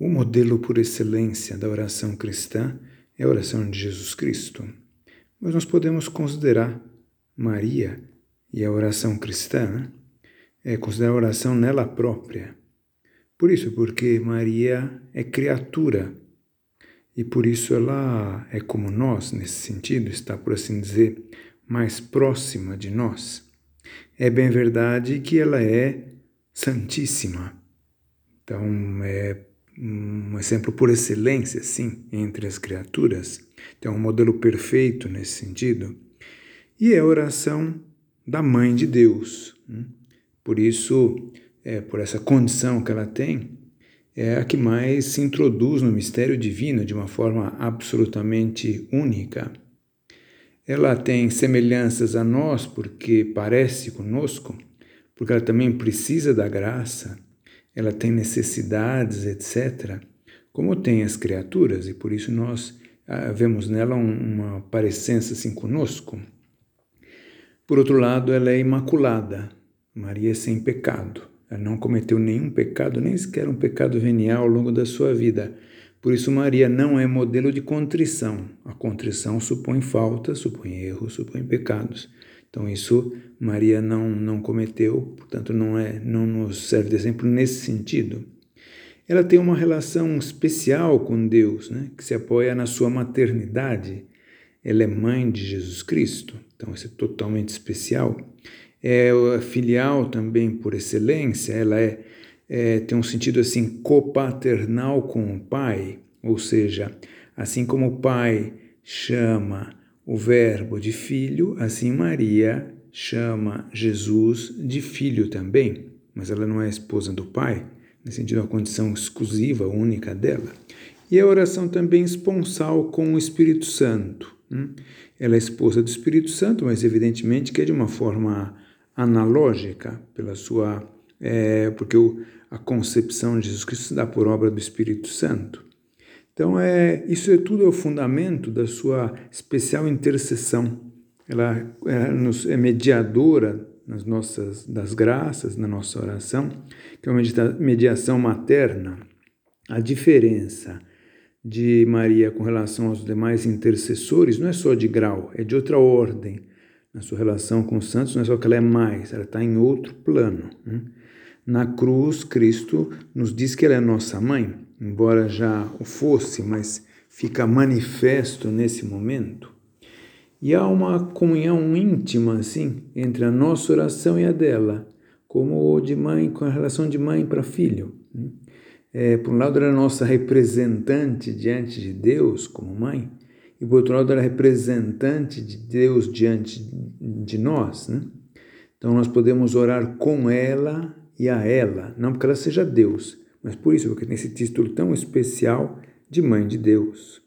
O modelo por excelência da oração cristã é a oração de Jesus Cristo. Mas nós podemos considerar Maria e a oração cristã, né? é considerar a oração nela própria. Por isso, porque Maria é criatura e por isso ela é como nós, nesse sentido, está, por assim dizer, mais próxima de nós. É bem verdade que ela é santíssima. Então, é um exemplo por excelência, sim, entre as criaturas. Então, um modelo perfeito nesse sentido. E é a oração da Mãe de Deus. Né? Por isso, é, por essa condição que ela tem, é a que mais se introduz no mistério divino de uma forma absolutamente única. Ela tem semelhanças a nós porque parece conosco, porque ela também precisa da graça ela tem necessidades, etc., como tem as criaturas, e por isso nós ah, vemos nela uma parecença assim conosco. Por outro lado, ela é imaculada, Maria é sem pecado. Ela não cometeu nenhum pecado, nem sequer um pecado venial ao longo da sua vida. Por isso, Maria não é modelo de contrição. A contrição supõe falta, supõe erros, supõe pecados. Então isso Maria não não cometeu, portanto não é não nos serve de exemplo nesse sentido. Ela tem uma relação especial com Deus, né, que se apoia na sua maternidade. Ela é mãe de Jesus Cristo, então isso é totalmente especial. É filial também por excelência, ela é, é tem um sentido assim copaternal com o pai, ou seja, assim como o pai chama o verbo de filho, assim Maria chama Jesus de filho também, mas ela não é esposa do pai, no sentido da condição exclusiva, única dela. E a oração também esponsal com o Espírito Santo. Hum? Ela é esposa do Espírito Santo, mas evidentemente que é de uma forma analógica, pela sua, é, porque a concepção de Jesus Cristo se dá por obra do Espírito Santo. Então, é, isso é tudo é o fundamento da sua especial intercessão. Ela, nos, é mediadora nas nossas, das graças, na nossa oração, que é uma mediação materna. A diferença de Maria com relação aos demais intercessores não é só de grau, é de outra ordem. Na sua relação com os santos, não é só que ela é mais, ela está em outro plano. Né? Na cruz, Cristo nos diz que ela é nossa mãe embora já o fosse, mas fica manifesto nesse momento. E há uma comunhão íntima, assim, entre a nossa oração e a dela, como de mãe, com a relação de mãe para filho. É, por um lado, ela é nossa representante diante de Deus, como mãe, e por outro lado, ela é representante de Deus diante de nós. Né? Então, nós podemos orar com ela e a ela, não porque ela seja Deus, mas por isso, porque tem esse título tão especial de Mãe de Deus.